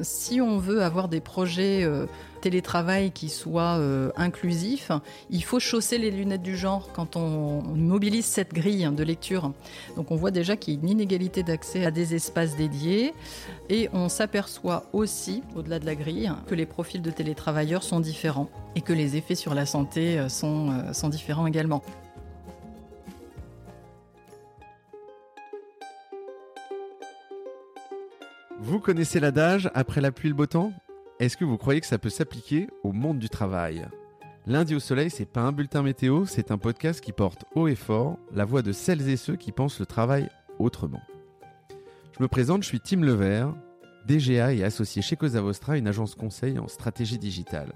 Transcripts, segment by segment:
Si on veut avoir des projets euh, télétravail qui soient euh, inclusifs, il faut chausser les lunettes du genre quand on, mobilise cette grille de lecture. Donc on voit déjà qu'il y a une inégalité d'accès à des espaces dédiés et on s'aperçoit aussi, au-delà de la grille, que les profils de télétravailleurs sont différents et que les effets sur la santé euh, euh, sont différents également. Vous connaissez l'adage après la pluie le beau temps? Est-ce que vous croyez que ça peut s'appliquer au monde du travail? Lundi au soleil, c'est pas un bulletin météo, c'est un podcast qui porte haut et fort la voix de celles et ceux qui pensent le travail autrement. Je me présente, je suis Tim Levert, DGA et associé chez Cosa Vostra, une agence conseil en stratégie digitale.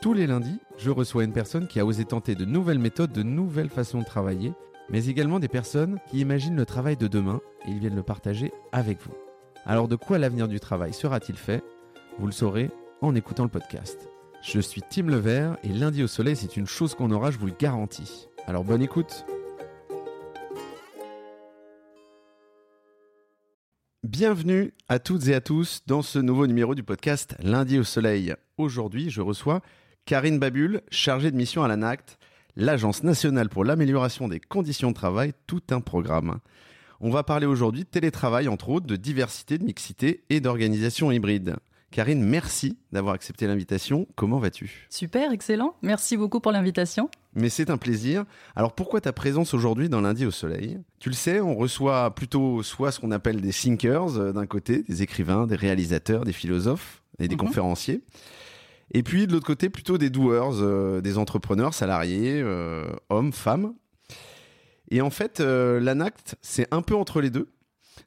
Tous les lundis, je reçois une personne qui a osé tenter de nouvelles méthodes, de nouvelles façons de travailler, mais également des personnes qui imaginent le travail de demain et ils viennent le partager avec vous. Alors de quoi l'avenir du travail sera-t-il fait? Vous le saurez en écoutant le podcast. Je suis Tim Levert et lundi au soleil, c'est une chose qu'on aura, je vous le garantis. Alors bonne écoute Bienvenue à toutes et à tous dans ce nouveau numéro du podcast Lundi au soleil. Aujourd'hui, je reçois Karine Babul, chargée de mission à l'ANACT, l'Agence nationale pour l'amélioration des conditions de travail, tout un programme. On va parler aujourd'hui de télétravail, entre autres, de diversité, de mixité et d'organisation hybride. Karine, merci d'avoir accepté l'invitation. Comment vas-tu? Super, excellent. Merci beaucoup pour l'invitation. Mais c'est un plaisir. Alors pourquoi ta présence aujourd'hui dans Lundi au Soleil? Tu le sais, on reçoit plutôt soit ce qu'on appelle des thinkers euh, d'un côté, des écrivains, des réalisateurs, des philosophes et des Mhm. conférenciers. Et puis de l'autre côté, plutôt des doers, euh, des entrepreneurs salariés, euh, hommes, femmes. Et en fait, euh, l'ANACT, c'est un peu entre les deux.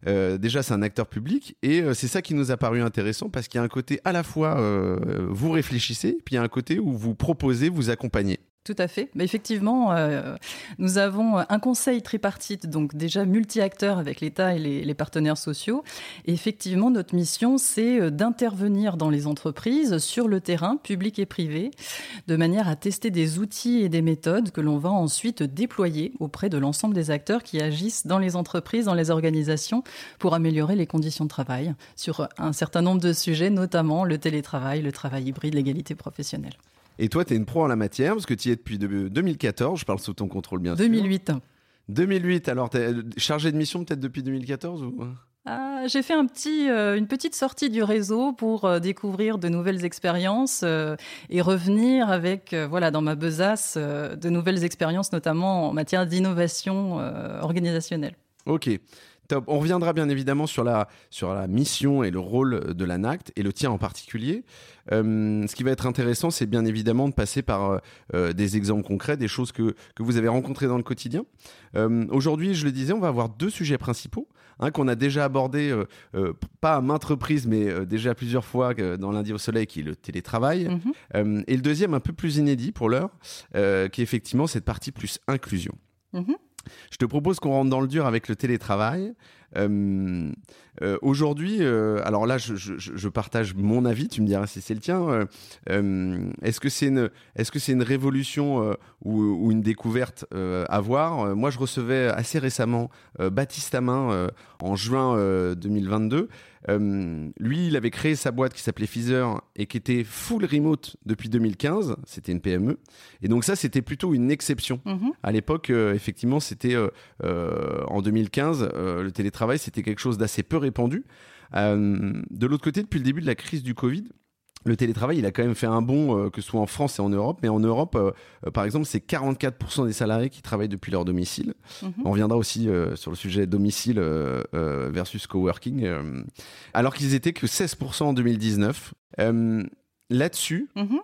Euh, déjà, c'est un acteur public et euh, c'est ça qui nous a paru intéressant parce qu'il y a un côté à la fois vous réfléchissez, puis il y a un côté où vous proposez, vous accompagnez. Tout à fait. Effectivement, euh, nous avons un conseil tripartite, donc déjà multi-acteurs avec l'État et les, partenaires sociaux. Effectivement, notre mission, c'est euh, d'intervenir dans les entreprises, sur le terrain, public et privé, de manière à tester des outils et des méthodes que l'on va ensuite déployer auprès de l'ensemble des acteurs qui agissent dans les entreprises, dans les organisations, pour améliorer les conditions de travail sur un certain nombre de sujets, notamment le télétravail, le travail hybride, l'égalité professionnelle. Et toi, tu es une pro en la matière parce que tu y es depuis de- 2014. Je parle sous ton contrôle, bien sûr. 2008. 2008. Alors, tu es chargé de mission peut-être depuis 2014 ou? Ah, j'ai fait un petit, euh, une petite sortie du réseau pour euh, découvrir de nouvelles expériences euh, et revenir avec, euh, voilà, dans ma besace, euh, de nouvelles expériences, notamment en matière d'innovation euh, organisationnelle. Ok. Top. On reviendra bien évidemment sur la, sur la mission et le rôle de l'ANACT et le tien en particulier. Euh, ce qui va être intéressant, c'est bien évidemment de passer par euh, des exemples concrets, des choses que, que vous avez rencontrées dans le quotidien. Euh, Aujourd'hui, je le disais, on va avoir deux sujets principaux, un qu'on a déjà abordé, euh, euh, pas à maintes reprises, mais euh, déjà plusieurs fois euh, dans Lundi au Soleil, qui est le télétravail. Mhm. Euh, et le deuxième, un peu plus inédit pour l'heure, euh, qui est effectivement cette partie plus inclusion. Mhm. Je te propose qu'on rentre dans le dur avec le télétravail. Euh, euh, Aujourd'hui, euh, alors là, je, je, je partage mon avis. Tu me diras si c'est le tien. Est-ce que c'est une, est-ce que c'est une révolution ou, ou une découverte à voir Moi, je recevais assez récemment Baptiste Amin en juin euh, 2022. Euh, lui, il avait créé sa boîte qui s'appelait Feezer et qui était full remote depuis 2015. C'était une PME. Et donc ça, c'était plutôt une exception. Mhm. À l'époque, effectivement, c'était en 2015, euh, le télétravail, c'était quelque chose d'assez peu répandu. Euh, de l'autre côté, depuis le début de la crise du Covid, le télétravail, il a quand même fait un bond, euh, que ce soit en France et en Europe. Mais en Europe, euh, par exemple, c'est 44% des salariés qui travaillent depuis leur domicile. Mhm. On reviendra aussi euh, sur le sujet domicile versus coworking, alors qu'ils étaient que 16% en 2019. Euh, Là-dessus, Mhm.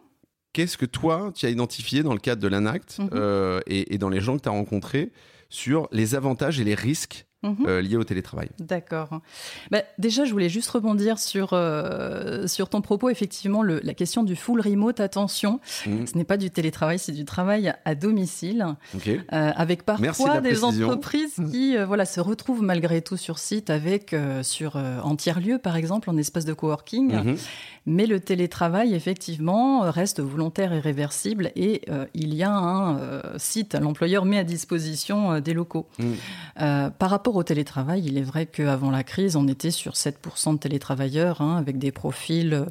Qu'est-ce que toi, tu as identifié dans le cadre de l'ANACT Mhm. et, et dans les gens que tu as rencontrés sur les avantages et les risques Mhm. Euh, liées au télétravail. D'accord. Bah, déjà, je voulais juste rebondir sur, euh, sur ton propos. Effectivement, le, la question du full remote, attention, mhm. ce n'est pas du télétravail, c'est du travail à domicile, euh, avec parfois des entreprises qui voilà, se retrouvent malgré tout sur site, avec sur, en tiers-lieu, par exemple, en espace de coworking. Mais le télétravail, effectivement, reste volontaire et réversible et il y a un site, l'employeur met à disposition des locaux. Mm. par rapport au télétravail, il est vrai qu'avant la crise, on était sur 7% de télétravailleurs hein, avec des profils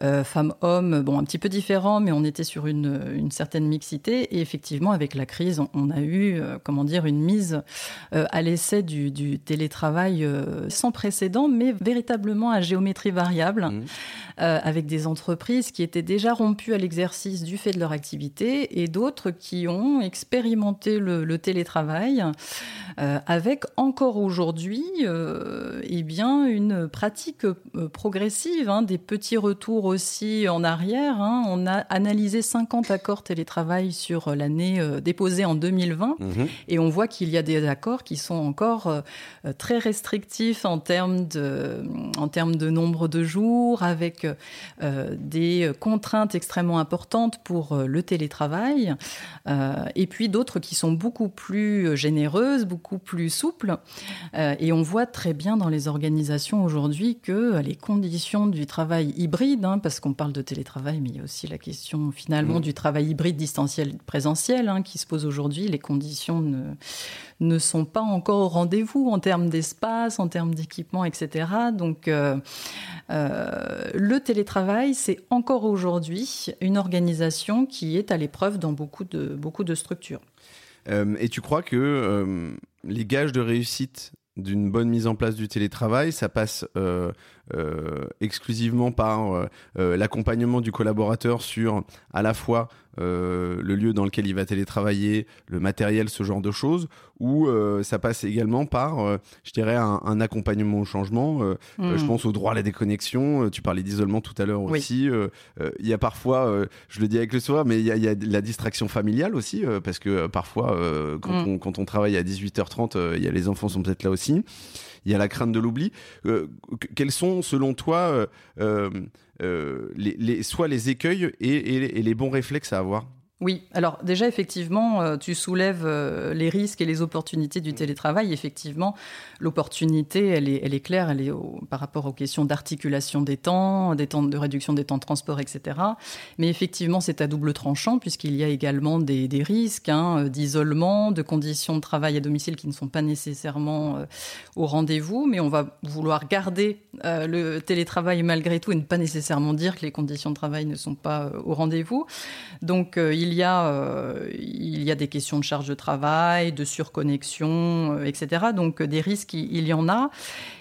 femmes-hommes, bon, un petit peu différents, mais on était sur une, certaine mixité. Et effectivement, avec la crise, on, a eu, comment dire, une mise à l'essai du, télétravail sans précédent, mais véritablement à géométrie variable. Mm. Euh, avec des entreprises qui étaient déjà rompues à l'exercice du fait de leur activité et d'autres qui ont expérimenté le, télétravail euh, avec encore aujourd'hui euh, eh bien une pratique progressive, hein, des petits retours aussi en arrière. Hein. On a analysé 50 accords télétravail sur l'année déposée en 2020 mhm. et on voit qu'il y a des accords qui sont encore très restrictifs en termes de, en termes de nombre de jours, avec euh, des contraintes extrêmement importantes pour euh, le télétravail, euh, et puis d'autres qui sont beaucoup plus généreuses, beaucoup plus souples. et on voit très bien dans les organisations aujourd'hui que les conditions du travail hybride, hein, parce qu'on parle de télétravail, mais il y a aussi la question finalement mmh. du travail hybride distanciel présentiel hein, qui se pose aujourd'hui. Les conditions ne ne sont pas encore au rendez-vous en termes d'espace, en termes d'équipement, etc. Donc, euh, euh, le télétravail, c'est encore aujourd'hui une organisation qui est à l'épreuve dans beaucoup de, beaucoup de structures. Euh, et tu crois que les gages de réussite d'une bonne mise en place du télétravail, ça passe exclusivement par l'accompagnement du collaborateur sur à la fois euh, le lieu dans lequel il va télétravailler, le matériel, ce genre de choses, ou euh, ça passe également par, euh, je dirais, un, accompagnement au changement. Je hmm. pense au droit à la déconnexion. tu parlais d'isolement tout à l'heure aussi. Il y a parfois, je le dis avec le soir, mais il y, a, la distraction familiale aussi, parce que parfois, quand, hmm. on, quand on travaille à 18h30, il y a les enfants sont peut-être là aussi. Il y a la crainte de l'oubli. quels sont, selon toi, euh, les, soit les écueils et, les bons réflexes à avoir? Oui, alors déjà effectivement, euh, tu soulèves euh, les risques et les opportunités du télétravail. Effectivement, l'opportunité, elle est, elle est claire, elle est par rapport aux questions d'articulation des temps, des temps de réduction des temps de transport, etc. Mais effectivement, c'est à double tranchant puisqu'il y a également des, risques hein, d'isolement, de conditions de travail à domicile qui ne sont pas nécessairement euh, au rendez-vous. Mais on va vouloir garder le télétravail malgré tout et ne pas nécessairement dire que les conditions de travail ne sont pas au rendez-vous. Donc il il y a, euh, il y a des questions de charge de travail, de surconnexion, euh, etc. Donc des risques, il y en a.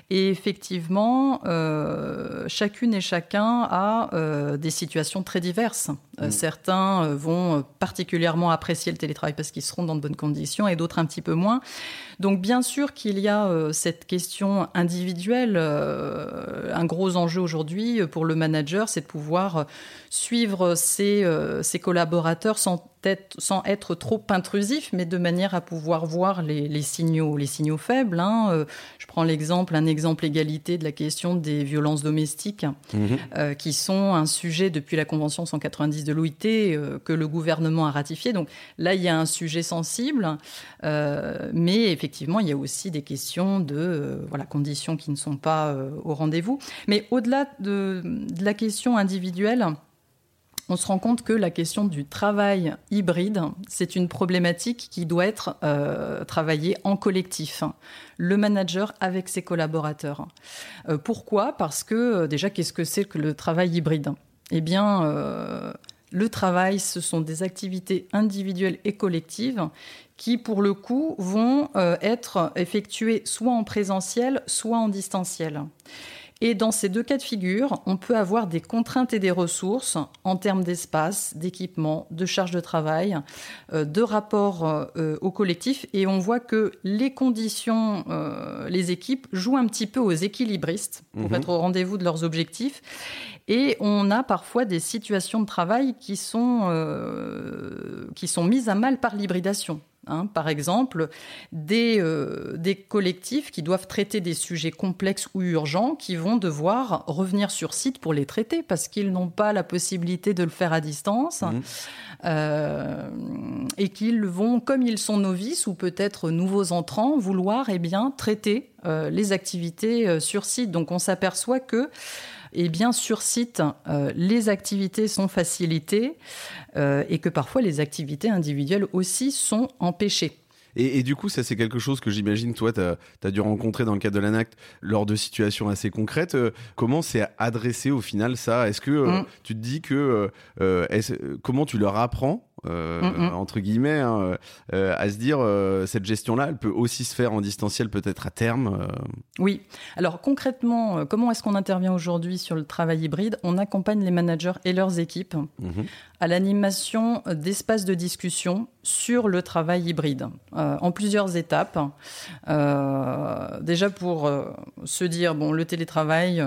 Et effectivement, euh, chacune et chacun a euh, des situations très diverses. Euh, mm. Certains vont particulièrement apprécier le télétravail parce qu'ils seront dans de bonnes conditions et d'autres un petit peu moins. Donc bien sûr qu'il y a cette question individuelle. un gros enjeu aujourd'hui pour le manager, c'est de pouvoir suivre ses, ses collaborateurs sans sans être trop intrusif, mais de manière à pouvoir voir les, signaux, les signaux faibles. Hein. Euh, je prends l'exemple, un exemple égalité de la question des violences domestiques, mhm. euh, qui sont un sujet depuis la Convention 190 de l'OIT euh, que le gouvernement a ratifié. Donc là, il y a un sujet sensible, mais effectivement, il y a aussi des questions de voilà conditions qui ne sont pas au rendez-vous. Mais au-delà de, de la question individuelle, on se rend compte que la question du travail hybride, c'est une problématique qui doit être euh, travaillée en collectif. Le manager avec ses collaborateurs. Euh, pourquoi? Parce que euh, déjà, qu'est-ce que c'est que le travail hybride? Eh bien, le travail, ce sont des activités individuelles et collectives qui, pour le coup, vont être effectuées soit en présentiel, soit en distanciel. Et dans ces deux cas de figure, on peut avoir des contraintes et des ressources en termes d'espace, d'équipement, de charge de travail, euh, de rapport euh, au collectif. Et on voit que les conditions, euh, les équipes jouent un petit peu aux équilibristes pour mhm. être au rendez-vous de leurs objectifs. Et on a parfois des situations de travail qui sont, qui sont mises à mal par l'hybridation. Hein. par exemple, des, des collectifs qui doivent traiter des sujets complexes ou urgents qui vont devoir revenir sur site pour les traiter parce qu'ils n'ont pas la possibilité de le faire à distance. Mmh. Euh, et qu'ils vont, comme ils sont novices ou peut-être nouveaux entrants, vouloir eh bien, traiter euh, les activités euh, sur site. Donc on s'aperçoit que eh bien, sur site, les activités sont facilitées et que parfois les activités individuelles aussi sont empêchées. Et, du coup, ça, c'est quelque chose que j'imagine, toi, tu as, dû rencontrer dans le cadre de l'ANACT lors de situations assez concrètes. Euh, comment c'est adressé au final ça? Est-ce que euh, mm. tu te dis que. Euh, comment tu leur apprends euh, mm, mm. entre guillemets, hein, euh, à se dire euh, cette gestion-là, elle peut aussi se faire en distanciel peut-être à terme. Oui. Alors concrètement, comment est-ce qu'on intervient aujourd'hui sur le travail hybride? On accompagne les managers et leurs équipes mhm. À l'animation d'espaces de discussion sur le travail hybride en plusieurs étapes. déjà pour se dire bon le télétravail,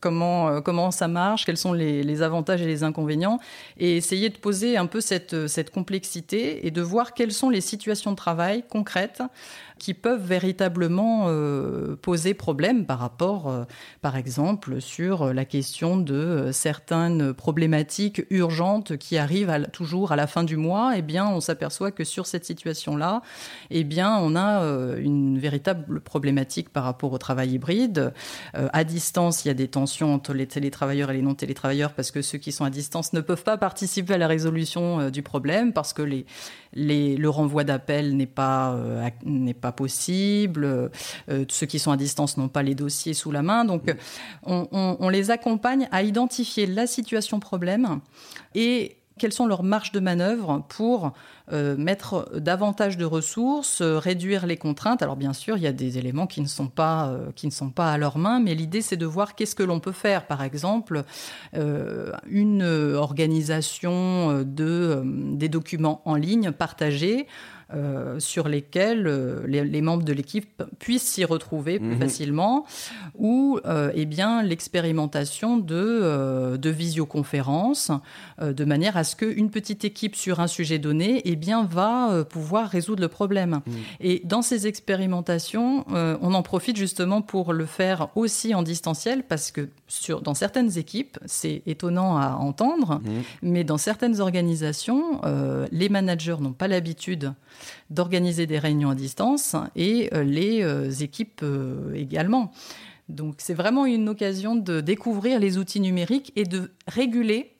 comment ça marche, quels sont les, les, avantages et les inconvénients, et essayer de poser un peu cette cette complexité et de voir quelles sont les situations de travail concrètes qui peuvent véritablement euh, poser problème par rapport, euh, par exemple, sur la question de euh, certaines problématiques urgentes qui arrivent toujours à la fin du mois. Eh bien, on s'aperçoit que sur cette situation-là, eh bien, on a une véritable problématique par rapport au travail hybride. à distance, il y a des tensions entre les télétravailleurs et les non-télétravailleurs parce que ceux qui sont à distance ne peuvent pas participer à la résolution du problème parce que le renvoi d'appel n'est pas possible. Euh, ceux qui sont à distance n'ont pas les dossiers sous la main. Donc, on, les accompagne à identifier la situation problème et quelles sont leurs marges de manœuvre pour euh, mettre davantage de ressources, euh, réduire les contraintes. Alors bien sûr, il y a des éléments qui ne sont pas, qui ne sont pas à leur main, mais l'idée c'est de voir qu'est-ce que l'on peut faire. Par exemple, une organisation de, des documents en ligne partagés euh, sur lesquels euh, les, membres de l'équipe puissent s'y retrouver plus mhm. facilement, ou euh, eh bien l'expérimentation de, de visioconférences, de manière à ce qu'une petite équipe sur un sujet donné eh bien, va pouvoir résoudre le problème. Mhm. Et dans ces expérimentations, on en profite justement pour le faire aussi en distanciel, parce que sur, dans certaines équipes, c'est étonnant à entendre, mhm. mais dans certaines organisations, les managers n'ont pas l'habitude d'organiser des réunions à distance et euh, les euh, équipes euh, également. Donc c'est vraiment une occasion de découvrir les outils numériques et de réguler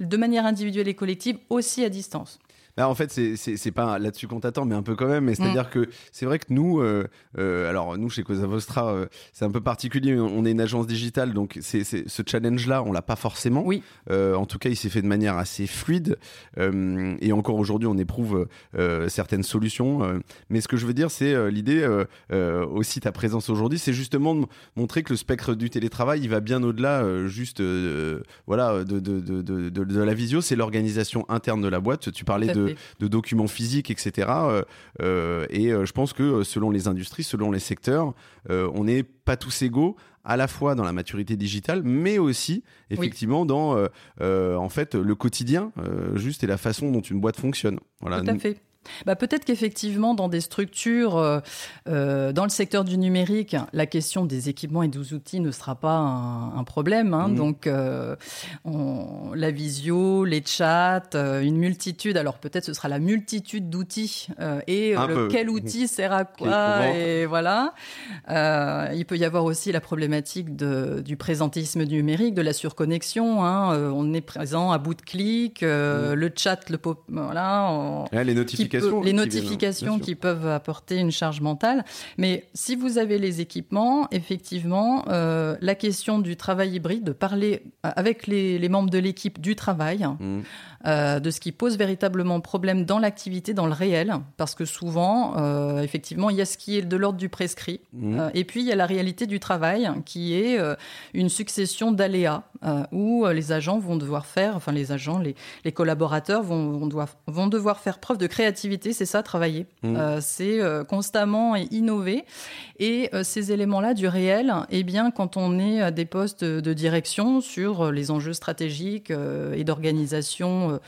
de manière individuelle et collective aussi à distance. Bah, en fait, c'est pas là-dessus qu'on t'attend, mais un peu quand même. C'est-à-dire mm. que c'est vrai que nous, euh, euh, alors nous chez Cosa Vostra, euh, c'est un peu particulier. On est une agence digitale, donc c'est ce challenge-là, on l'a pas forcément. Oui. en tout cas, il s'est fait de manière assez fluide. et encore aujourd'hui, on éprouve certaines solutions. mais ce que je veux dire, c'est l'idée aussi ta présence aujourd'hui, c'est justement de montrer que le spectre du télétravail, il va bien au-delà juste voilà de, de, de, de, la visio. C'est l'organisation interne de la boîte. Tu parlais de de, documents physiques, etc. Euh, euh, et euh, je pense que selon les industries, selon les secteurs, on n'est pas tous égaux à la fois dans la maturité digitale, mais aussi effectivement dans en fait le quotidien, juste et la façon dont une boîte fonctionne. Voilà. Tout à fait. Bah, peut-être qu'effectivement, dans des structures, euh, euh, dans le secteur du numérique, la question des équipements et des outils ne sera pas un, problème. Hein. Mmh. Donc, euh, la visio, les chats, une multitude. Alors, peut-être ce sera la multitude d'outils et quel outil sert à quoi. Et voilà. il peut y avoir aussi la problématique de, du présentisme numérique, de la surconnexion. Hein. on est présent à bout de clic, mmh. le chat, le pop, voilà. les notifications les notifications qui peuvent apporter une charge mentale. Mais si vous avez les équipements, effectivement, euh, la question du travail hybride, de parler avec les, membres de l'équipe du travail, mmh. euh, de ce qui pose véritablement problème dans l'activité, dans le réel, parce que souvent, euh, effectivement, il y a ce qui est de l'ordre du prescrit, mmh. et puis il y a la réalité du travail, qui est une succession d'aléas, où les agents vont devoir faire, enfin les agents, les, collaborateurs vont, vont devoir faire preuve de créativité c'est ça, travailler. Mmh. Euh, c'est euh, constamment et innover. Et euh, ces éléments-là du réel, eh bien, quand on est à des postes de direction sur les enjeux stratégiques et d'organisation,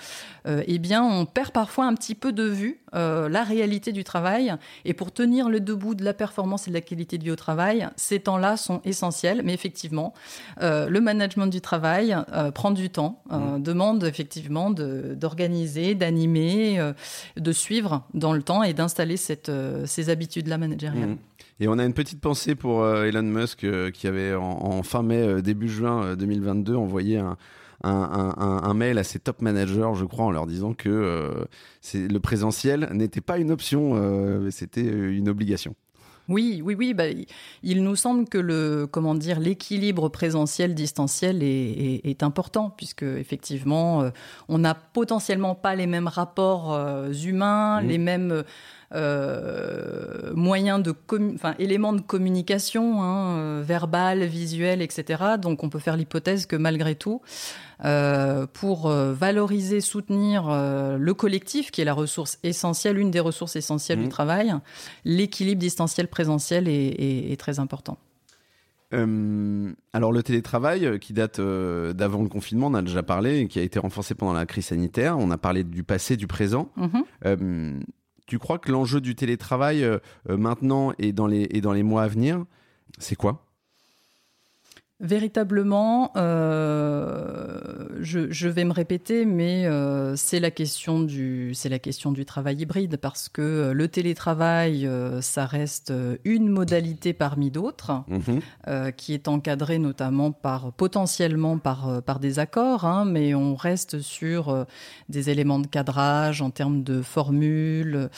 eh bien, on perd parfois un petit peu de vue la réalité du travail. Et pour tenir le debout de la performance et de la qualité de vie au travail, ces temps-là sont essentiels. Mais effectivement, le management du travail prend du temps, mmh. demande effectivement d'organiser, d'animer, de suivre dans le temps et d'installer ces habitudes-là managériales. Mmh. Et on a une petite pensée pour euh, Elon Musk euh, qui avait en, fin mai, euh, début juin 2022 envoyé un, un, mail à ses top managers, je crois, en leur disant que le présentiel n'était pas une option, c'était une obligation. Oui, oui, oui. Bah, il nous semble que le comment dire l'équilibre présentiel distanciel est, important puisque effectivement on n'a potentiellement pas les mêmes rapports humains, mmh. les mêmes euh, moyens de enfin éléments de communication, hein, euh, verbal, visuel, etc. Donc on peut faire l'hypothèse que malgré tout, euh, pour valoriser, soutenir le collectif, qui est la ressource essentielle, une des ressources essentielles du mmh. travail, l'équilibre distanciel présentiel est, très important. alors le télétravail qui date d'avant le confinement, on a déjà parlé, et qui a été renforcé pendant la crise sanitaire. On a parlé du passé, du présent. Mmh. Tu crois que l'enjeu du télétravail euh, euh, maintenant et dans, les, et dans les mois à venir, c'est quoi? Véritablement, euh, je, vais me répéter, mais euh, c'est la question du c'est la question du travail hybride parce que euh, le télétravail, ça reste une modalité parmi d'autres, mhm. qui est encadrée notamment par potentiellement par par des accords, hein, mais on reste sur des éléments de cadrage en termes de formules,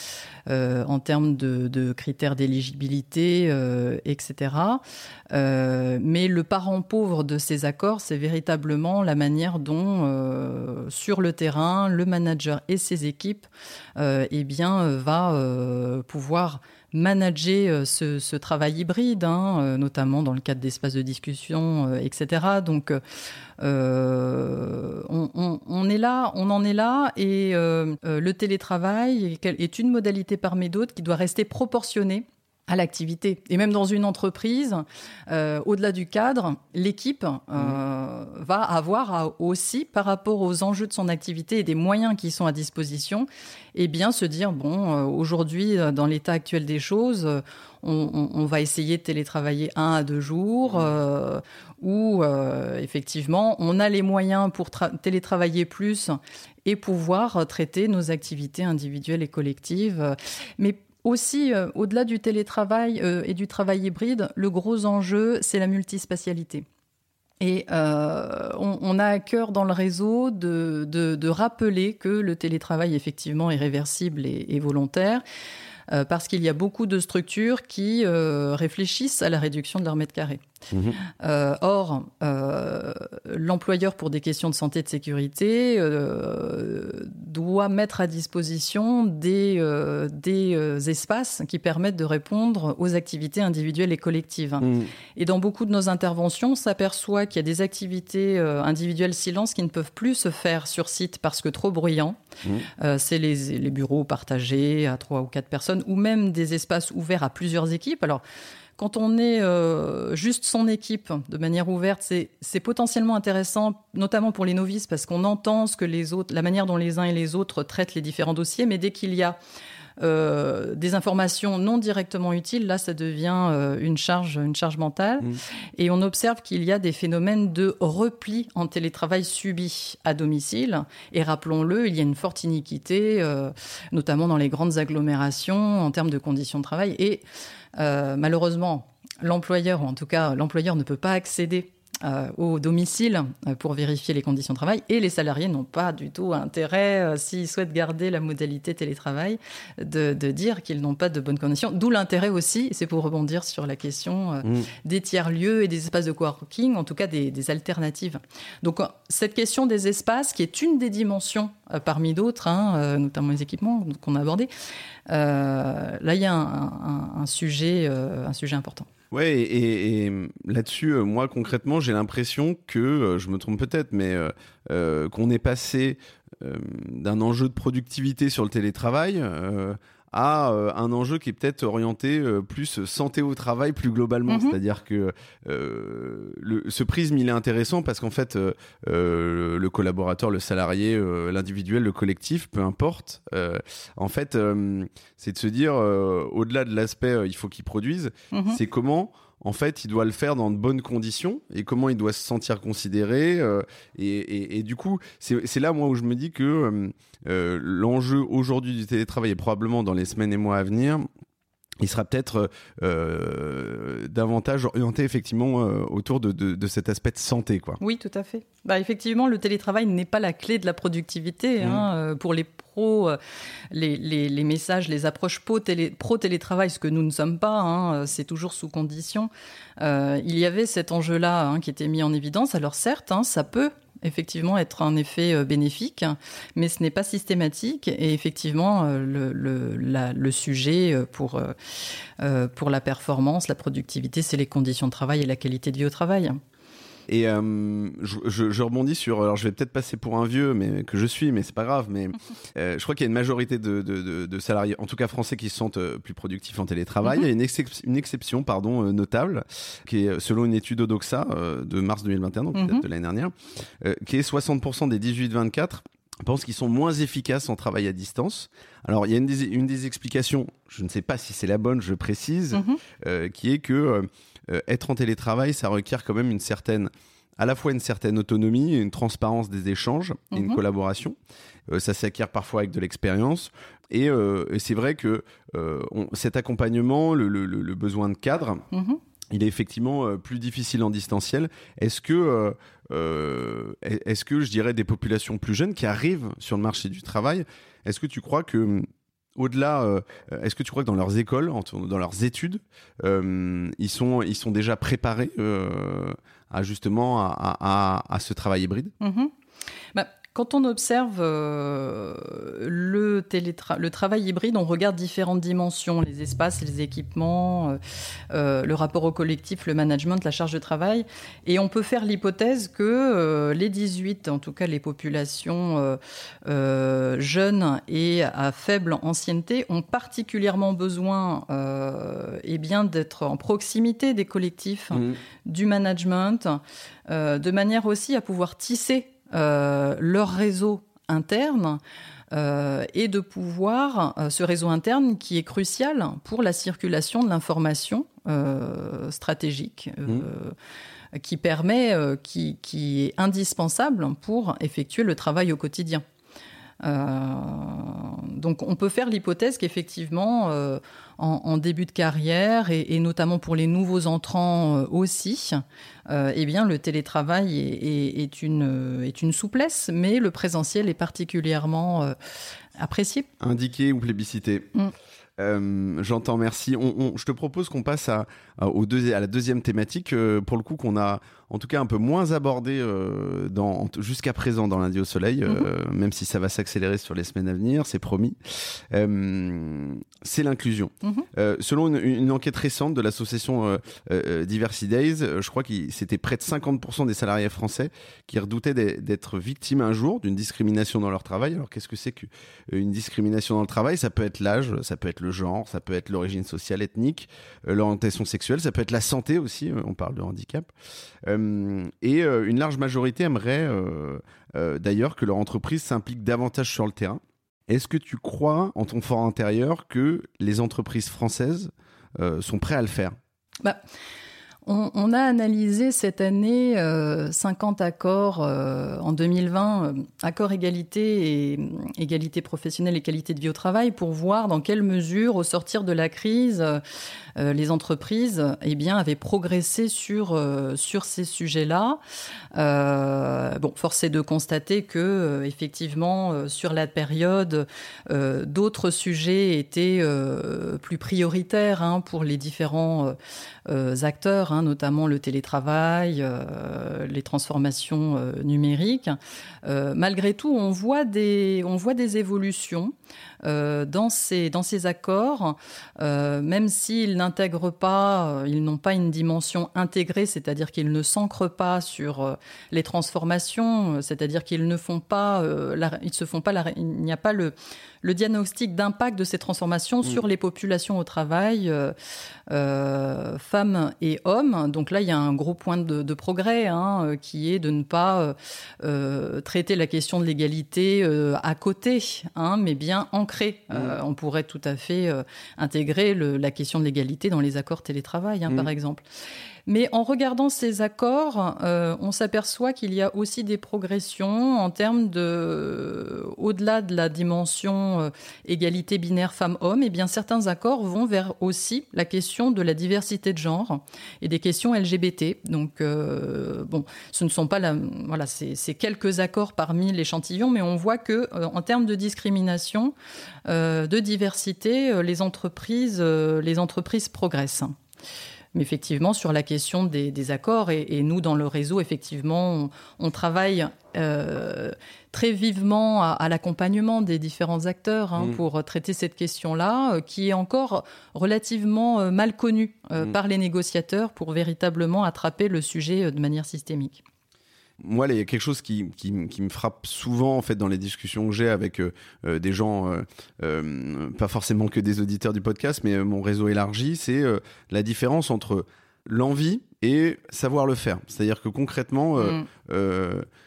en termes de, de critères d'éligibilité, etc. mais le pauvre de ces accords, c'est véritablement la manière dont, euh, sur le terrain, le manager et ses équipes euh, eh bien, euh, va pouvoir manager ce, travail hybride, hein, notamment dans le cadre d'espaces de discussion, etc. Donc, on, est là, on en est là, et le télétravail est une modalité parmi d'autres qui doit rester proportionnée à l'activité. Et même dans une entreprise, euh, au-delà du cadre, l'équipe euh, mmh. va avoir aussi, par rapport aux enjeux de son activité et des moyens qui sont à disposition, eh bien se dire, bon, euh, aujourd'hui, dans l'état actuel des choses, on, va essayer de télétravailler un à deux jours, mmh. où effectivement, on a les moyens pour télétravailler plus et pouvoir traiter nos activités individuelles et collectives. Mais aussi, euh, au-delà du télétravail euh, et du travail hybride, le gros enjeu, c'est la multispatialité. Et euh, on, a à cœur dans le réseau de, rappeler que le télétravail effectivement est réversible et volontaire. Euh, parce qu'il y a beaucoup de structures qui réfléchissent à la réduction de leur mètre carré. Mhm. Euh, or, l'employeur, pour des questions de santé et de sécurité, doit mettre à disposition des, des espaces qui permettent de répondre aux activités individuelles et collectives. Mhm. Et dans beaucoup de nos interventions, on s'aperçoit qu'il y a des activités individuelles silence qui ne peuvent plus se faire sur site parce que trop bruyants. Mhm. C'est les, les bureaux partagés à trois ou quatre personnes ou même des espaces ouverts à plusieurs équipes. Alors, quand on est euh, juste son équipe de manière ouverte, c'est potentiellement intéressant, notamment pour les novices, parce qu'on entend ce que les autres, la manière dont les uns et les autres traitent les différents dossiers. Mais dès qu'il y a euh, des informations non directement utiles, là, ça devient euh, une charge, une charge mentale. Mmh. Et on observe qu'il y a des phénomènes de repli en télétravail subi à domicile. Et rappelons-le, il y a une forte iniquité, euh, notamment dans les grandes agglomérations, en termes de conditions de travail. Et malheureusement, l'employeur, ou en tout cas l'employeur, ne peut pas accéder euh, au domicile euh, pour vérifier les conditions de travail et les salariés n'ont pas du tout intérêt, euh, s'ils souhaitent garder la modalité télétravail, de, dire qu'ils n'ont pas de bonnes conditions. D'où l'intérêt aussi, c'est pour rebondir sur la question mm. des tiers-lieux et des espaces de coworking, en tout cas des, alternatives. Donc cette question des espaces, qui est une des dimensions parmi d'autres, hein, notamment les équipements qu'on a abordés, là il y a un, sujet, un sujet important. Ouais, et, là-dessus, euh, moi concrètement, j'ai l'impression que, euh, je me trompe peut-être, mais euh, qu'on est passé d'un enjeu de productivité sur le télétravail à un enjeu qui est peut-être orienté plus santé au travail plus globalement. Mhm. C'est-à-dire que le, ce prisme, il est intéressant parce qu'en fait, le collaborateur, le salarié, l'individuel, le collectif, peu importe, en fait, c'est de se dire, au-delà de l'aspect, il faut qu'il produise, mhm. c'est comment en fait, il doit le faire dans de bonnes conditions et comment il doit se sentir considéré. Euh, et, du coup, c'est là, moi, où je me dis que euh, euh, l'enjeu aujourd'hui du télétravail est probablement dans les semaines et mois à venir, il sera peut-être euh, davantage orienté effectivement euh, autour de, de, cet aspect de santé. Quoi. Oui, tout à fait. Bah, effectivement, le télétravail n'est pas la clé de la productivité. Hein. Euh, pour les pros, les, les, les, messages, les approches pro-télétravail, ce que nous ne sommes pas, hein, c'est toujours sous condition. il y avait cet enjeu-là hein, qui était mis en évidence. Alors certes, ça peut effectivement être un effet euh, bénéfique, mais ce n'est pas systématique. Et effectivement, euh, le, sujet euh, pour, pour la performance, la productivité, c'est les conditions de travail et la qualité de vie au travail. Et euh, je, je, rebondis sur. Alors, je vais peut-être passer pour un vieux, mais que je suis, mais c'est pas grave. Mais euh, je crois qu'il y a une majorité de, de, de, salariés, en tout cas français, qui se sentent euh, plus productifs en télétravail. Mhm. Il y a une, une exception, pardon, notable, qui est selon une étude Odoxa de mars 2021, donc peut-être mhm. de l'année dernière, qui est 60% des 18-24 pensent qu'ils sont moins efficaces en travail à distance. Alors, il y a une des, une des explications, je ne sais pas si c'est la bonne, je précise, mhm. qui est que euh, être en télétravail, ça requiert quand même une certaine à la fois une certaine autonomie, une transparence des échanges et une mhm. collaboration. Euh, ça s'acquiert parfois avec de l'expérience. Et, euh, c'est vrai que cet accompagnement, le, besoin de cadre, mhm. il est effectivement plus difficile en distanciel. Est-ce que, est-ce que je dirais des populations plus jeunes qui arrivent sur le marché du travail, est-ce que tu crois que au-delà, euh, est-ce que tu crois que dans leurs écoles, dans leurs études, euh, ils, sont, ils sont déjà préparés euh, à justement à, ce travail hybride? Mm-hmm. bah, quand on observe euh, le, le travail hybride, on regarde différentes dimensions, les espaces, les équipements, euh, euh, le rapport au collectif, le management, la charge de travail. Et on peut faire l'hypothèse que les 18, en tout cas les populations jeunes et à faible ancienneté, ont particulièrement besoin eh bien d'être en proximité des collectifs, mmh. du management, de manière aussi à pouvoir tisser leur réseau interne euh, et de pouvoir, euh, ce réseau interne qui est crucial pour la circulation de l'information stratégique. Mmh. qui permet, qui, qui, est indispensable pour effectuer le travail au quotidien. Donc on peut faire l'hypothèse qu'effectivement, en, début de carrière et, notamment pour les nouveaux entrants euh, aussi, euh, eh bien le télétravail est, une, est une souplesse, mais le présentiel est particulièrement euh, apprécié. Indiqué ou plébiscité. Mm. Euh, j'entends, merci. On, je te propose qu'on passe à, à, au à la deuxième thématique, euh, pour le coup qu'on a en tout cas un peu moins abordé euh, jusqu'à présent dans lundi au soleil, mhm. même si ça va s'accélérer sur les semaines à venir, c'est promis. c'est l'inclusion. Mhm. selon une, enquête récente de l'association Diversity Days, je crois que c'était près de 50% des salariés français qui redoutaient d'être victimes un jour d'une discrimination dans leur travail. Alors qu'est-ce que c'est qu'une discrimination dans le travail? Ça peut être l'âge, ça peut être le genre, ça peut être l'origine sociale, ethnique, euh, l'orientation sexuelle, ça peut être la santé aussi, euh, on parle de handicap. Euh, et une large majorité aimerait d'ailleurs que leur entreprise s'implique davantage sur le terrain. Est-ce que tu crois, en ton fort intérieur, que les entreprises françaises sont prêtes à le faire? Bah, on, a analysé cette année 50 euh, accords euh, en 2020, euh, accords égalité et égalité professionnelle et qualité de vie au travail, pour voir dans quelle mesure, au sortir de la crise, les entreprises eh bien, avaient progressé sur, sur ces sujets-là. bon, force est de constater que, effectivement, sur la période, d'autres sujets étaient plus prioritaires hein, pour les différents acteurs hein, notamment le télétravail, les transformations numériques. malgré tout, on voit des, on voit des évolutions. Euh, dans, ces, dans ces accords, euh, même s'ils n'intègrent pas, euh, ils n'ont pas une dimension intégrée, c'est-à-dire qu'ils ne s'ancrent pas sur les transformations, c'est-à-dire qu'ils ne font pas, ils se font pas, il n'y a pas le, le diagnostic d'impact de ces transformations mm. sur les populations au travail, femmes et hommes. Donc là, il y a un gros point de, progrès hein, qui est de ne pas traiter la question de l'égalité à côté, hein, mais bien en euh, mm. on pourrait tout à fait euh, intégrer la question de l'égalité dans les accords télétravail, hein, par mm. exemple. Mais en regardant ces accords, euh, on s'aperçoit qu'il y a aussi des progressions en termes de, au-delà de la dimension euh, égalité binaire femmes-hommes, et eh bien certains accords vont vers aussi la question de la diversité de genre et des questions LGBT. Donc euh, bon, ce ne sont pas la, voilà, c'est quelques accords parmi l'échantillon, mais on voit que en termes de discrimination, de diversité, les entreprises, les entreprises progressent. Mais effectivement, sur la question des, accords, et, nous, dans le réseau, effectivement, on, travaille euh, très vivement à, l'accompagnement des différents acteurs hein, mm. pour traiter cette question-là, euh, qui est encore relativement euh, mal connue mm. par les négociateurs pour véritablement attraper le sujet de manière systémique moi, il y a quelque chose qui, me frappe souvent en fait dans les discussions que j'ai avec euh, euh, des gens, euh, pas forcément que des auditeurs du podcast, mais mon réseau élargi, c'est la différence entre l'envie et savoir le faire. C'est-à-dire que concrètement, mm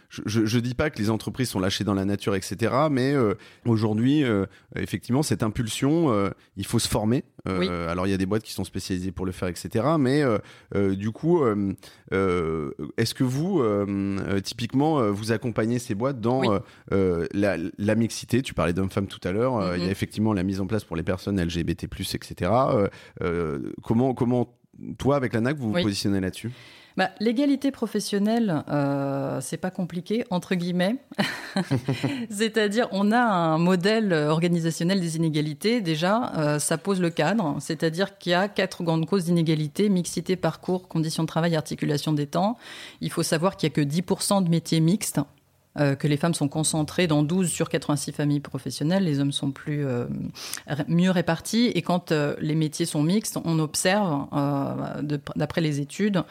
je, je dis pas que les entreprises sont lâchées dans la nature, etc. Mais euh, aujourd'hui, euh, effectivement, cette impulsion, euh, il faut se former. Alors il y a des boîtes qui sont spécialisées pour le faire, etc. Mais du coup, est-ce que vous, typiquement, vous accompagnez ces boîtes dans la, la, mixité? Tu parlais d'hommes-femmes tout à l'heure. Il y a mm-hmm. effectivement la mise en place pour les personnes LGBT+, etc. comment, comment toi, avec la NAC, vous vous positionnez là-dessus bah, L'égalité professionnelle, euh, c'est pas compliqué, entre guillemets. c'est-à-dire, on a un modèle organisationnel des inégalités. Déjà, euh, ça pose le cadre. C'est-à-dire qu'il y a quatre grandes causes d'inégalité mixité, parcours, conditions de travail, articulation des temps. Il faut savoir qu'il y a que 10% de métiers mixtes. Euh, que les femmes sont concentrées dans 12 sur 86 familles professionnelles, les hommes sont plus euh, mieux répartis. Et quand euh, les métiers sont mixtes, on observe, d'après les études,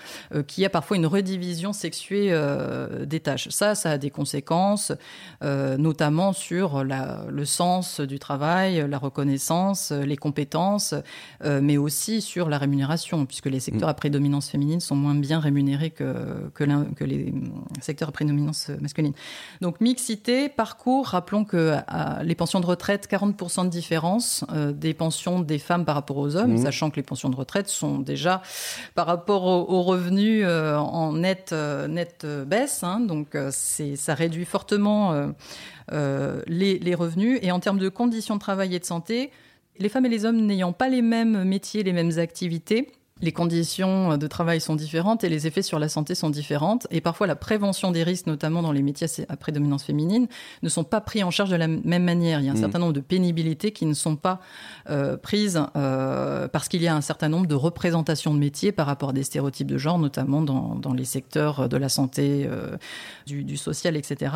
qu'il y a parfois une redivision sexuée des tâches. Ça, ça a des conséquences, notamment sur le sens du travail, la reconnaissance, les compétences, mais aussi sur la rémunération, puisque les secteurs à prédominance féminine sont moins bien rémunérés que, que les secteurs à prédominance masculine. Donc mixité, parcours, rappelons que les pensions de retraite, 40% de différence euh, des pensions des femmes par rapport aux hommes, mmh. sachant que les pensions de retraite sont déjà par rapport aux, revenus euh, en net, euh, net baisse, hein. donc ça réduit fortement les, les revenus. Et en termes de conditions de travail et de santé, les femmes et les hommes n'ayant pas les mêmes métiers, les mêmes activités, les conditions de travail sont différentes et les effets sur la santé sont différentes. Et parfois, la prévention des risques, notamment dans les métiers à prédominance féminine, ne sont pas pris en charge de la même manière. Il y a un mm. certain nombre de pénibilités qui ne sont pas euh, prises euh, parce qu'il y a un certain nombre de représentations de métiers par rapport à des stéréotypes de genre, notamment dans, dans les secteurs de la santé, euh, du, du social, etc.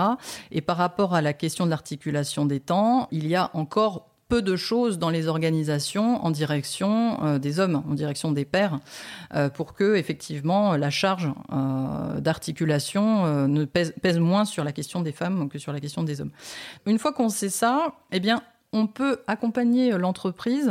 Et par rapport à la question de l'articulation des temps, il y a encore de choses dans les organisations en direction euh, des hommes, en direction des pères, euh, pour que effectivement la charge euh, d'articulation ne pèse, pèse, moins sur la question des femmes que sur la question des hommes. Une fois qu'on sait ça, eh bien, on peut accompagner l'entreprise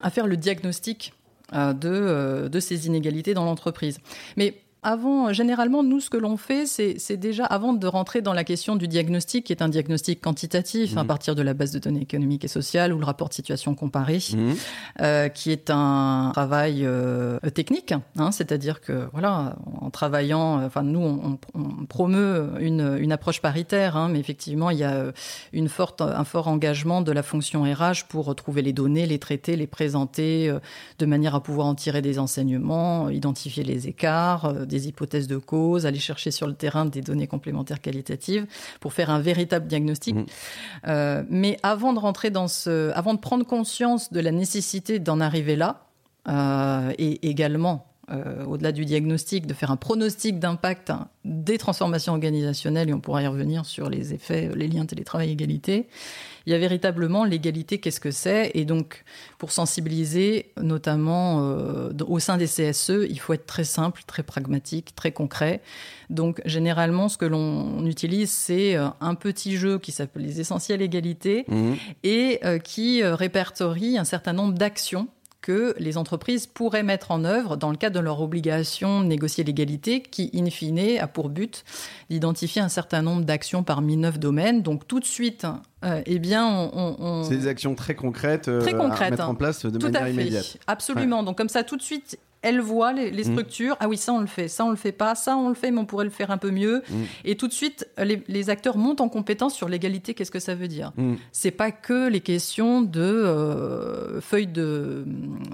à faire le diagnostic de, de ces inégalités dans l'entreprise. Mais avant, généralement, nous, ce que l'on fait, c'est déjà, avant de rentrer dans la question du diagnostic, qui est un diagnostic quantitatif à mhm. partir de la base de données économiques et sociales ou le rapport de situation comparé, mhm. euh, qui est un travail euh, technique, hein, c'est-à-dire que, voilà, en travaillant, euh, enfin, nous, on, on promeut une, une, approche paritaire, hein, mais effectivement, il y a une forte, un fort engagement de la fonction RH pour retrouver les données, les traiter, les présenter de manière à pouvoir en tirer des enseignements, identifier les écarts, des hypothèses de cause, aller chercher sur le terrain des données complémentaires qualitatives pour faire un véritable diagnostic. Mmh. Euh, mais avant de rentrer dans ce, avant de prendre conscience de la nécessité d'en arriver là, euh, et également au-delà du diagnostic, de faire un pronostic d'impact des transformations organisationnelles, et on pourra y revenir sur les effets, les liens télétravail-égalité. Il y a véritablement l'égalité, qu'est-ce que c'est? Et donc, pour sensibiliser, notamment euh, au sein des CSE, il faut être très simple, très pragmatique, très concret. Donc, généralement, ce que l'on utilise, c'est euh, un petit jeu qui s'appelle les essentiels égalités mmh. et euh, qui répertorie un certain nombre d'actions que les entreprises pourraient mettre en œuvre dans le cadre de leur obligation de négocier l'égalité, qui, in fine, a pour but d'identifier un certain nombre d'actions parmi neuf domaines. Donc, tout de suite, euh, eh bien, on, c'est des actions très concrètes, euh, très concrètes à mettre en place de manière immédiate. Absolument. Donc, comme ça, tout de suite, elle voit les, mmh. structures. Ah oui, ça on le fait, ça on le fait pas, ça on le fait, mais on pourrait le faire un peu mieux. Mmh. Et tout de suite, les, acteurs montent en compétence sur l'égalité. Qu'est-ce que ça veut dire? Mmh. C'est pas que les questions de euh, feuilles de,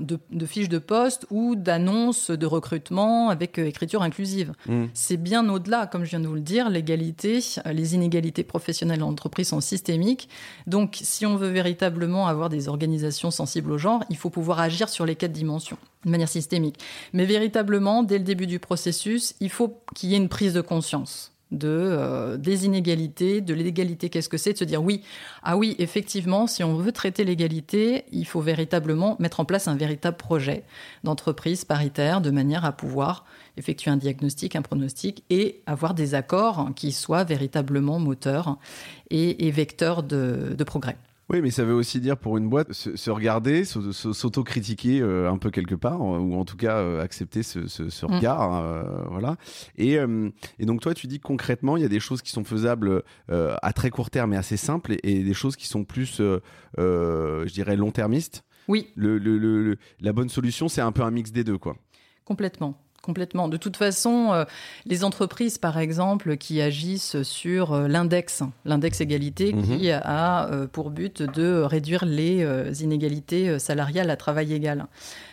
de, fiches de poste ou d'annonces de recrutement avec euh, écriture inclusive. C'est bien au-delà, comme je viens de vous le dire. L'égalité, les inégalités professionnelles en entreprise sont systémiques. Donc, si on veut véritablement avoir des organisations sensibles au genre, il faut pouvoir agir sur les quatre dimensions de manière systémique. Mais véritablement, dès le début du processus, il faut qu'il y ait une prise de conscience de euh, des inégalités, de l'égalité, qu'est-ce que c'est, de se dire oui, ah oui, effectivement, si on veut traiter l'égalité, il faut véritablement mettre en place un véritable projet d'entreprise paritaire de manière à pouvoir effectuer un diagnostic, un pronostic et avoir des accords qui soient véritablement moteurs et, vecteurs de progrès. Oui, mais ça veut aussi dire pour une boîte se, regarder, s'auto-critiquer euh, un peu quelque part, euh, ou en tout cas euh, accepter ce, mm. regard, hein, voilà. Et, donc toi, tu dis concrètement, il y a des choses qui sont faisables à très court terme et assez simples, et, des choses qui sont plus, je dirais, long-termistes. Oui. la bonne solution, c'est un peu un mix des deux, quoi. Complètement. Complètement. De toute façon, euh, les entreprises, par exemple, qui agissent sur euh, l'index, l'index égalité, mhm. qui a euh, pour but de réduire les inégalités salariales à travail égal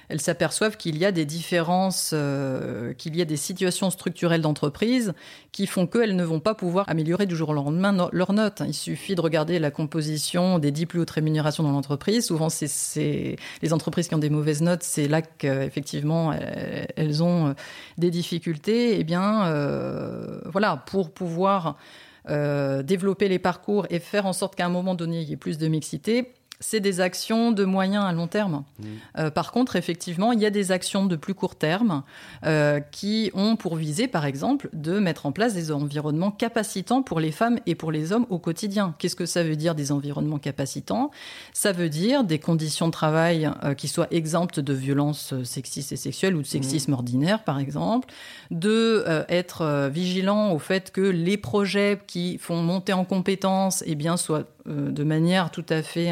elles s'aperçoivent qu'il y a des différences, euh, qu'il y a des situations structurelles d'entreprise qui font qu'elles ne vont pas pouvoir améliorer du jour au lendemain leurs notes. Il suffit de regarder la composition des dix plus hautes rémunérations dans l'entreprise. Souvent, c'est les entreprises qui ont des mauvaises notes, c'est là qu'effectivement elles ont euh, des difficultés. Eh bien, euh, voilà, pour pouvoir développer les parcours et faire en sorte qu'à un moment donné, il y ait plus de mixité, c'est des actions de moyen à long terme. Mmh. Euh, par contre, effectivement, il y a des actions de plus court terme euh, qui ont pour visée, par exemple, de mettre en place des environnements capacitants pour les femmes et pour les hommes au quotidien. Qu'est-ce que ça veut dire des environnements capacitants? Ça veut dire des conditions de travail euh, qui soient exemptes de violences sexistes et sexuelles ou de sexisme mmh. ordinaire, par exemple, de être vigilant au fait que les projets qui font monter en compétences eh bien, soient de manière tout à fait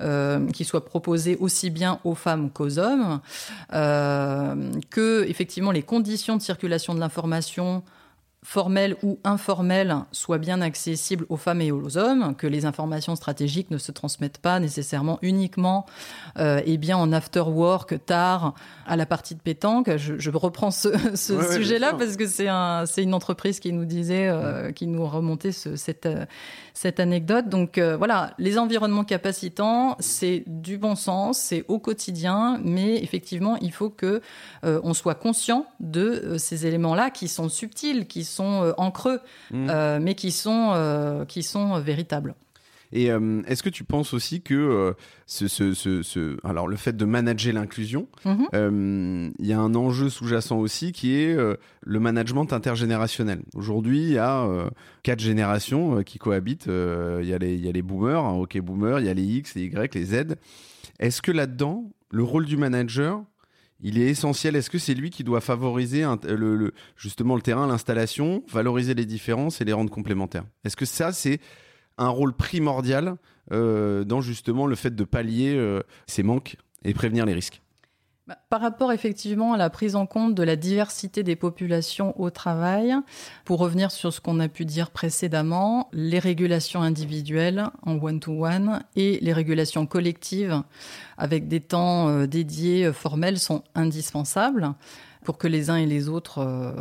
euh, qui soit proposée aussi bien aux femmes qu'aux hommes, euh, que effectivement les conditions de circulation de l'information formelle ou informelle soit bien accessible aux femmes et aux hommes, que les informations stratégiques ne se transmettent pas nécessairement uniquement euh, et bien en after work tard à la partie de pétanque. Je, reprends ce, sujet-là parce que c'est un, une entreprise qui nous disait, euh, qui nous remontait cette, euh, cette anecdote. Donc euh, voilà, les environnements capacitants, c'est du bon sens, c'est au quotidien, mais effectivement, il faut que on soit conscient de ces éléments-là qui sont subtils, qui sont euh, en creux, mmh. euh, mais qui sont, euh, qui sont véritables. Et est-ce que tu penses aussi que ce, ce, ce, alors le fait de manager l'inclusion, mmh. il y a un enjeu sous-jacent aussi qui est le management intergénérationnel. Aujourd'hui, il y a quatre générations qui cohabitent. Il y, a les, il y a les boomers, hein, ok boomers, il y a les X, les Y, les Z. Est-ce que là-dedans, le rôle du manager, il est essentiel. Est-ce que c'est lui qui doit favoriser le, justement le terrain, l'installation, valoriser les différences et les rendre complémentaires? Est-ce que ça, c'est un rôle primordial euh, dans justement le fait de pallier euh, ces manques et prévenir les risques? Par rapport effectivement à la prise en compte de la diversité des populations au travail, pour revenir sur ce qu'on a pu dire précédemment, les régulations individuelles en one-to-one et les régulations collectives avec des temps euh, dédiés euh, formels sont indispensables pour que les uns et les autres euh,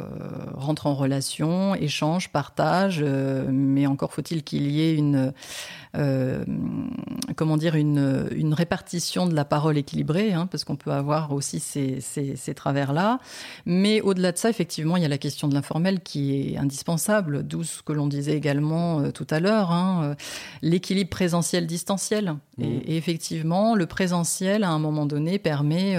rentrent en relation, échangent, partagent. Euh, mais encore faut-il qu'il y ait une, euh, comment dire, une, une, répartition de la parole équilibrée, hein, parce qu'on peut avoir aussi ces, ces, ces travers-là. Mais au-delà de ça, effectivement, il y a la question de l'informel qui est indispensable, d'où ce que l'on disait également tout à l'heure, hein, l'équilibre présentiel-distanciel. Et, mmh. et, effectivement, le présentiel, à un moment donné, permet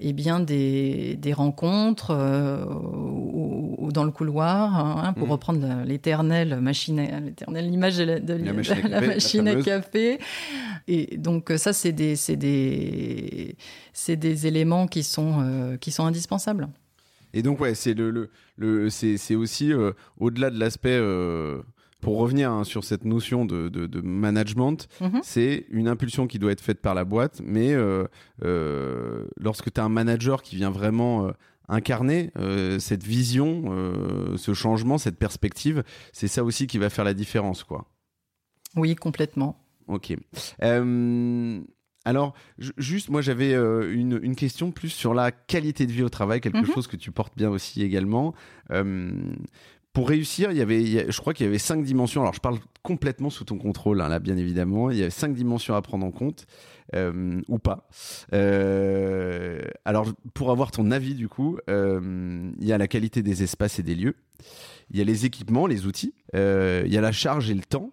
eh bien des, des rencontres ou, ou, dans le couloir, hein, pour mmh. reprendre l'éternelle machine, l'éternelle image de la, de la machine, la machine à café. Et donc ça, c'est des, des, des éléments qui sont, euh, qui sont indispensables. Et donc ouais, c'est le, le, c'est aussi euh, au-delà de l'aspect. Euh, pour revenir hein, sur cette notion de, de, de management, mm-hmm. c'est une impulsion qui doit être faite par la boîte, mais lorsque tu as un manager qui vient vraiment incarner cette vision, ce changement, cette perspective, c'est ça aussi qui va faire la différence, quoi. Oui, complètement. Ok. Euh, alors, juste, moi, j'avais euh, une, question plus sur la qualité de vie au travail, quelque mhm. chose que tu portes bien aussi également. Euh, pour réussir, il y avait, je crois qu'il y avait cinq dimensions. Alors, je parle complètement sous ton contrôle, hein, là, bien évidemment. Il y a cinq dimensions à prendre en compte, ou pas. alors, pour avoir ton avis, du coup, il y a la qualité des espaces et des lieux. Il y a les équipements, les outils. il y a la charge et le temps.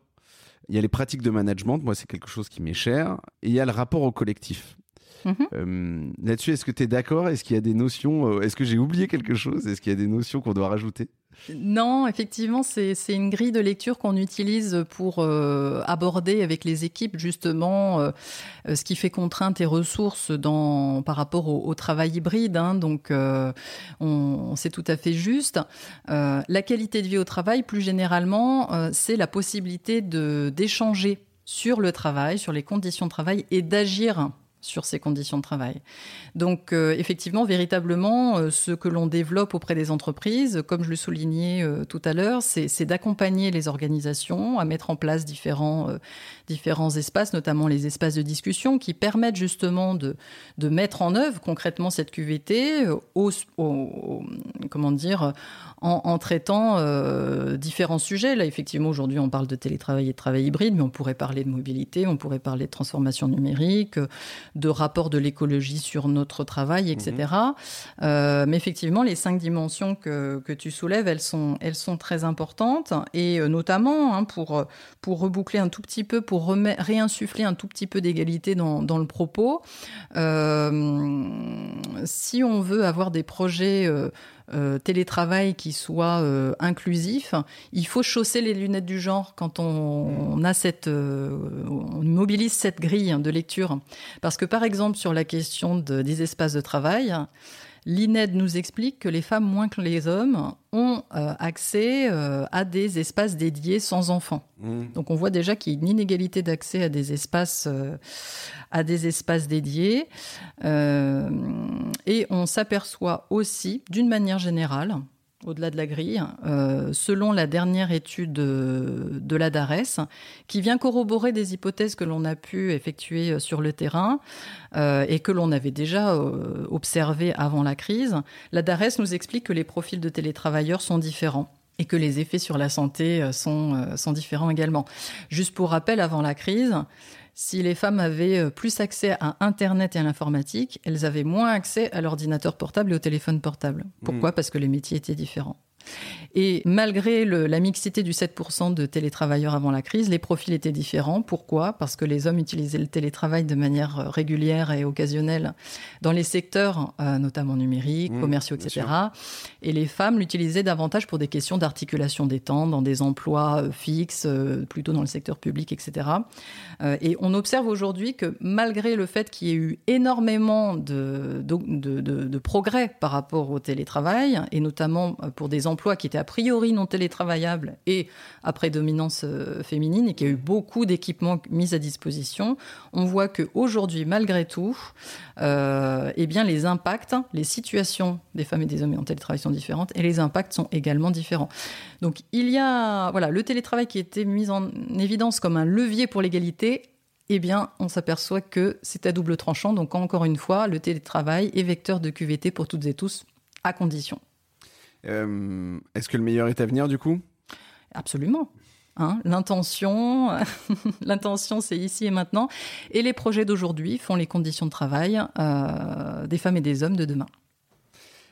Il y a les pratiques de management, moi c'est quelque chose qui m'est cher, et il y a le rapport au collectif. Mhm. Euh, là-dessus, est-ce que tu es d'accord? Est-ce qu'il y a des notions euh, Est-ce que j'ai oublié quelque chose? Est-ce qu'il y a des notions qu'on doit rajouter? Non, effectivement, c'est une grille de lecture qu'on utilise pour euh, aborder avec les équipes justement euh, euh, ce qui fait contrainte et ressources par rapport au, travail hybride. Hein, donc, on, c'est tout à fait juste. la qualité de vie au travail, plus généralement, c'est la possibilité d'échanger sur le travail, sur les conditions de travail et d'agir sur ces conditions de travail. Donc euh, effectivement, véritablement, euh, ce que l'on développe auprès des entreprises, comme je le soulignais euh, tout à l'heure, c'est d'accompagner les organisations à mettre en place différents, espaces, notamment les espaces de discussion, qui permettent justement de, mettre en œuvre concrètement cette QVT comment dire, en, en traitant différents sujets. Là, effectivement, aujourd'hui, on parle de télétravail et de travail hybride, mais on pourrait parler de mobilité, on pourrait parler de transformation numérique, de rapport de l'écologie sur notre travail, etc. Mhm. Euh, mais effectivement, les cinq dimensions que, que, tu soulèves, elles sont, elles sont très importantes et euh, notamment hein, pour, pour reboucler un tout petit peu, pour réinsuffler un tout petit peu d'égalité dans, dans, le propos. Euh, si on veut avoir des projets euh, télétravail qui soit euh, inclusif, il faut chausser les lunettes du genre quand on, a cette, euh, on mobilise cette grille de lecture. Parce que par exemple sur la question des espaces de travail, L'INED nous explique que les femmes moins que les hommes ont euh, accès euh, à des espaces dédiés sans enfants. Mmh. Donc on voit déjà qu'il y a une inégalité d'accès à des espaces euh, à des espaces dédiés et on s'aperçoit aussi d'une manière générale au-delà de la grille, euh, selon la dernière étude de, de, la DARES, qui vient corroborer des hypothèses que l'on a pu effectuer euh, sur le terrain euh, et que l'on avait déjà euh, observé avant la crise. La DARES nous explique que les profils de télétravailleurs sont différents et que les effets sur la santé euh, sont différents également. Juste pour rappel, avant la crise, si les femmes avaient euh, plus accès à Internet et à l'informatique, elles avaient moins accès à l'ordinateur portable et au téléphone portable. Pourquoi? Mmh. Parce que les métiers étaient différents. Et malgré le, la mixité du 7% de télétravailleurs avant la crise, les profils étaient différents. Pourquoi? Parce que les hommes utilisaient le télétravail de manière euh, régulière et occasionnelle dans les secteurs, euh, notamment numériques, mmh, commerciaux, etc. Et les femmes l'utilisaient davantage pour des questions d'articulation des temps, dans des emplois euh, fixes, euh, plutôt dans le secteur public, etc. Euh, et on observe aujourd'hui que malgré le fait qu'il y ait eu énormément de, de, de, de, progrès par rapport au télétravail, et notamment pour des emplois qui étaient a priori non télétravaillables et à prédominance euh, féminine et qu'il y a eu beaucoup d'équipements mis à disposition, on voit qu'aujourd'hui, malgré tout, euh, eh bien, les impacts, les situations des femmes et des hommes en télétravail sont différentes et les impacts sont également différents. Donc, il y a, voilà, le télétravail qui était mis en évidence comme un levier pour l'égalité eh bien, on s'aperçoit que c'est à double tranchant. Donc, encore une fois, le télétravail est vecteur de QVT pour toutes et tous à condition. Est-ce que le meilleur est à venir du coup? Absolument. Hein, l'intention, l'intention, c'est ici et maintenant. Et les projets d'aujourd'hui font les conditions de travail euh, des femmes et des hommes de demain.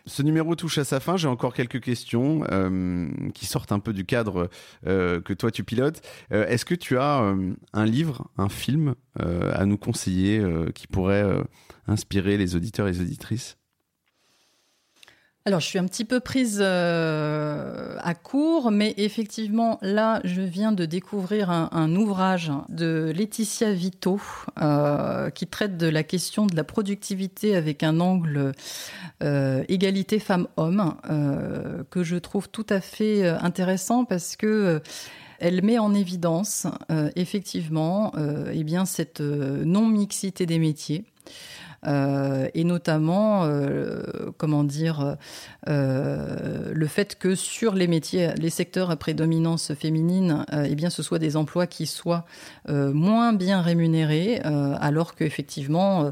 Ce numéro touche à sa fin. J'ai encore quelques questions euh, qui sortent un peu du cadre euh, que toi tu pilotes. Est-ce que tu as un livre, un film à nous conseiller qui pourrait inspirer les auditeurs et les auditrices? Alors, je suis un petit peu prise euh, à court, mais effectivement, là, je viens de découvrir un, ouvrage de Laetitia Vito euh, qui traite de la question de la productivité avec un angle euh, égalité femmes-hommes, que je trouve tout à fait intéressant parce que elle met en évidence effectivement eh bien cette non mixité des métiers. Euh, et notamment, euh, comment dire, euh, le fait que sur les métiers, les secteurs à prédominance féminine, eh bien, ce soit des emplois qui soient moins bien rémunérés, alors qu'effectivement,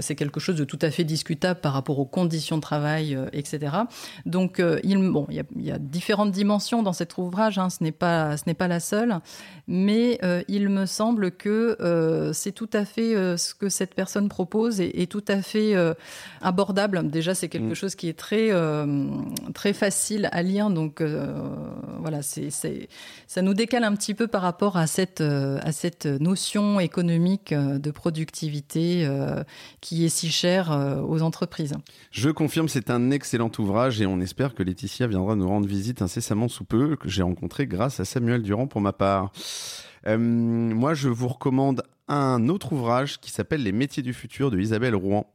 c'est quelque chose de tout à fait discutable par rapport aux conditions de travail, etc. Donc, il, y, a, différentes dimensions dans cet ouvrage. Hein, ce n'est pas, ce n'est pas la seule, mais il me semble que c'est tout à fait ce que cette personne propose est, tout à fait euh, abordable. Déjà, c'est quelque mm. chose qui est très, euh, très facile à lire. Donc, euh, voilà, c'est, ça nous décale un petit peu par rapport à cette, à cette notion économique de productivité qui est si chère aux entreprises. Je confirme, c'est un excellent ouvrage et on espère que Laetitia viendra nous rendre visite incessamment sous peu, que j'ai rencontré grâce à Samuel Durand pour ma part. moi, je vous recommande un autre ouvrage qui s'appelle Les métiers du futur de Isabelle Rouen.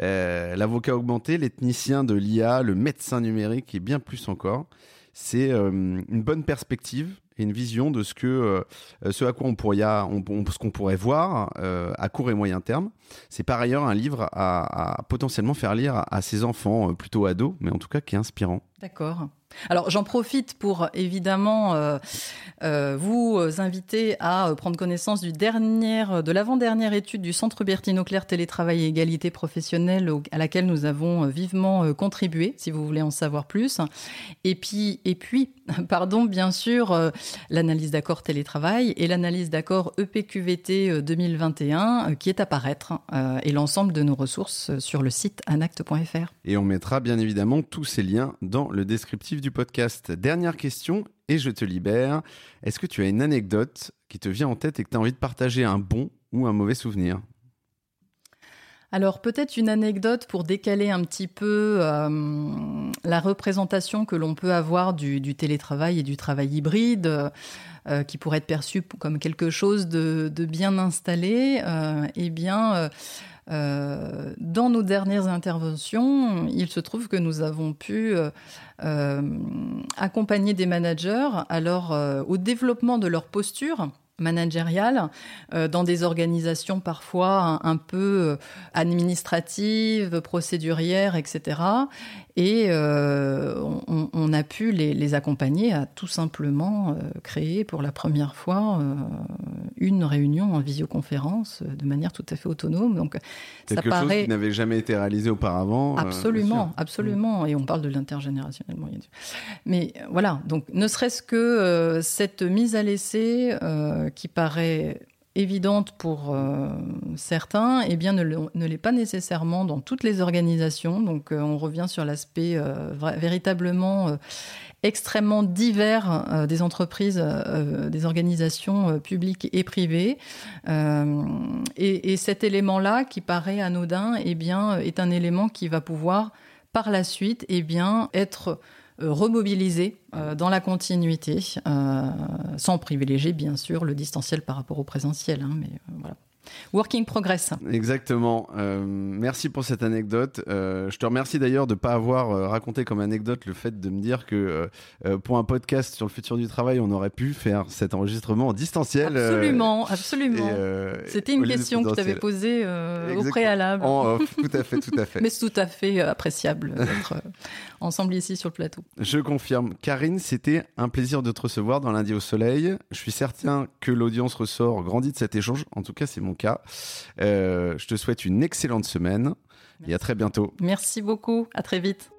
Euh, l'avocat augmenté, l'ethnicien de l'IA, le médecin numérique et bien plus encore. C'est euh, une bonne perspective et une vision de ce que euh, ce à quoi on pourrait ce qu'on pourrait voir à court et moyen terme. C'est par ailleurs un livre à, potentiellement faire lire à, à ses enfants plutôt ados, mais en tout cas qui est inspirant. D'accord. Alors j'en profite pour évidemment euh, euh, vous inviter à euh, prendre connaissance du dernier, de l'avant-dernière étude du Centre Bertino Claire Télétravail et Égalité Professionnelle à laquelle nous avons vivement contribué, si vous voulez en savoir plus. Et puis, et puis pardon, bien sûr, l'analyse d'accord télétravail et l'analyse d'accord EPQVT 2021 qui est à paraître et l'ensemble de nos ressources sur le site anacte.fr. Et on mettra bien évidemment tous ces liens dans le descriptif du podcast. Dernière question, et je te libère. Est-ce que tu as une anecdote qui te vient en tête et que tu as envie de partager un bon ou un mauvais souvenir? Alors peut-être une anecdote pour décaler un petit peu euh, la représentation que l'on peut avoir du, télétravail et du travail hybride, euh, qui pourrait être perçu comme quelque chose de, bien installé. Euh, eh bien, euh, dans nos dernières interventions, il se trouve que nous avons pu euh, euh, accompagner des managers alors au développement de leur posture managériale dans des organisations parfois un, peu administratives, procédurières, etc. Et on, a pu les, accompagner à tout simplement créer pour la première fois une réunion en visioconférence euh, de manière tout à fait autonome. Donc, Quelque chose qui n'avait jamais été réalisé auparavant. Euh, absolument, absolument. Et on parle de l'intergénérationnel. Mais euh, voilà, donc ne serait-ce que cette mise à l'essai qui paraît évidente pour certains, eh bien ne, l'est pas nécessairement dans toutes les organisations. Donc on revient sur l'aspect véritablement extrêmement divers euh, des entreprises, euh, des organisations euh, publiques et privées. Et, et, cet élément-là, qui paraît anodin, eh bien, est un élément qui va pouvoir, par la suite, eh bien, être remobilisé dans la continuité, sans privilégier bien sûr le distanciel par rapport au présentiel. Hein, mais voilà. Working progress. Exactement. Euh, merci pour cette anecdote. Euh, je te remercie d'ailleurs de ne pas avoir euh, raconté comme anecdote le fait de me dire que pour un podcast sur le futur du travail, on aurait pu faire cet enregistrement en distanciel. Absolument, absolument. C'était une question que tu avais posée au préalable. tout à fait, tout à fait. Mais c'est tout à fait appréciable d'être ensemble ici sur le plateau. Je confirme. Karine, c'était un plaisir de te recevoir dans Lundi au Soleil. Je suis certain que l'audience ressort grandie de cet échange. En tout cas, c'est mon cas. Euh, je te souhaite une excellente semaine et à très bientôt. Merci beaucoup. À très vite.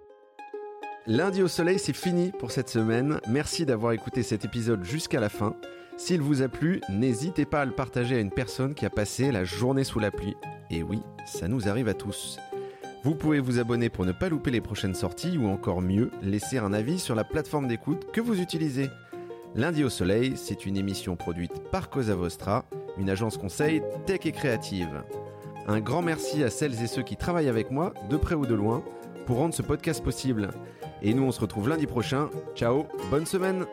Lundi au soleil, c'est fini pour cette semaine. Merci d'avoir écouté cet épisode jusqu'à la fin. S'il vous a plu, n'hésitez pas à le partager à une personne qui a passé la journée sous la pluie. Et oui, ça nous arrive à tous. Vous pouvez vous abonner pour ne pas louper les prochaines sorties ou encore mieux, laisser un avis sur la plateforme d'écoute que vous utilisez. Lundi au soleil, c'est une émission produite par Cosa Vostra, une agence conseil tech et créative. Un grand merci à celles et ceux qui travaillent avec moi, de près ou de loin, pour rendre ce podcast possible. Et nous, on se retrouve lundi prochain. Ciao, bonne semaine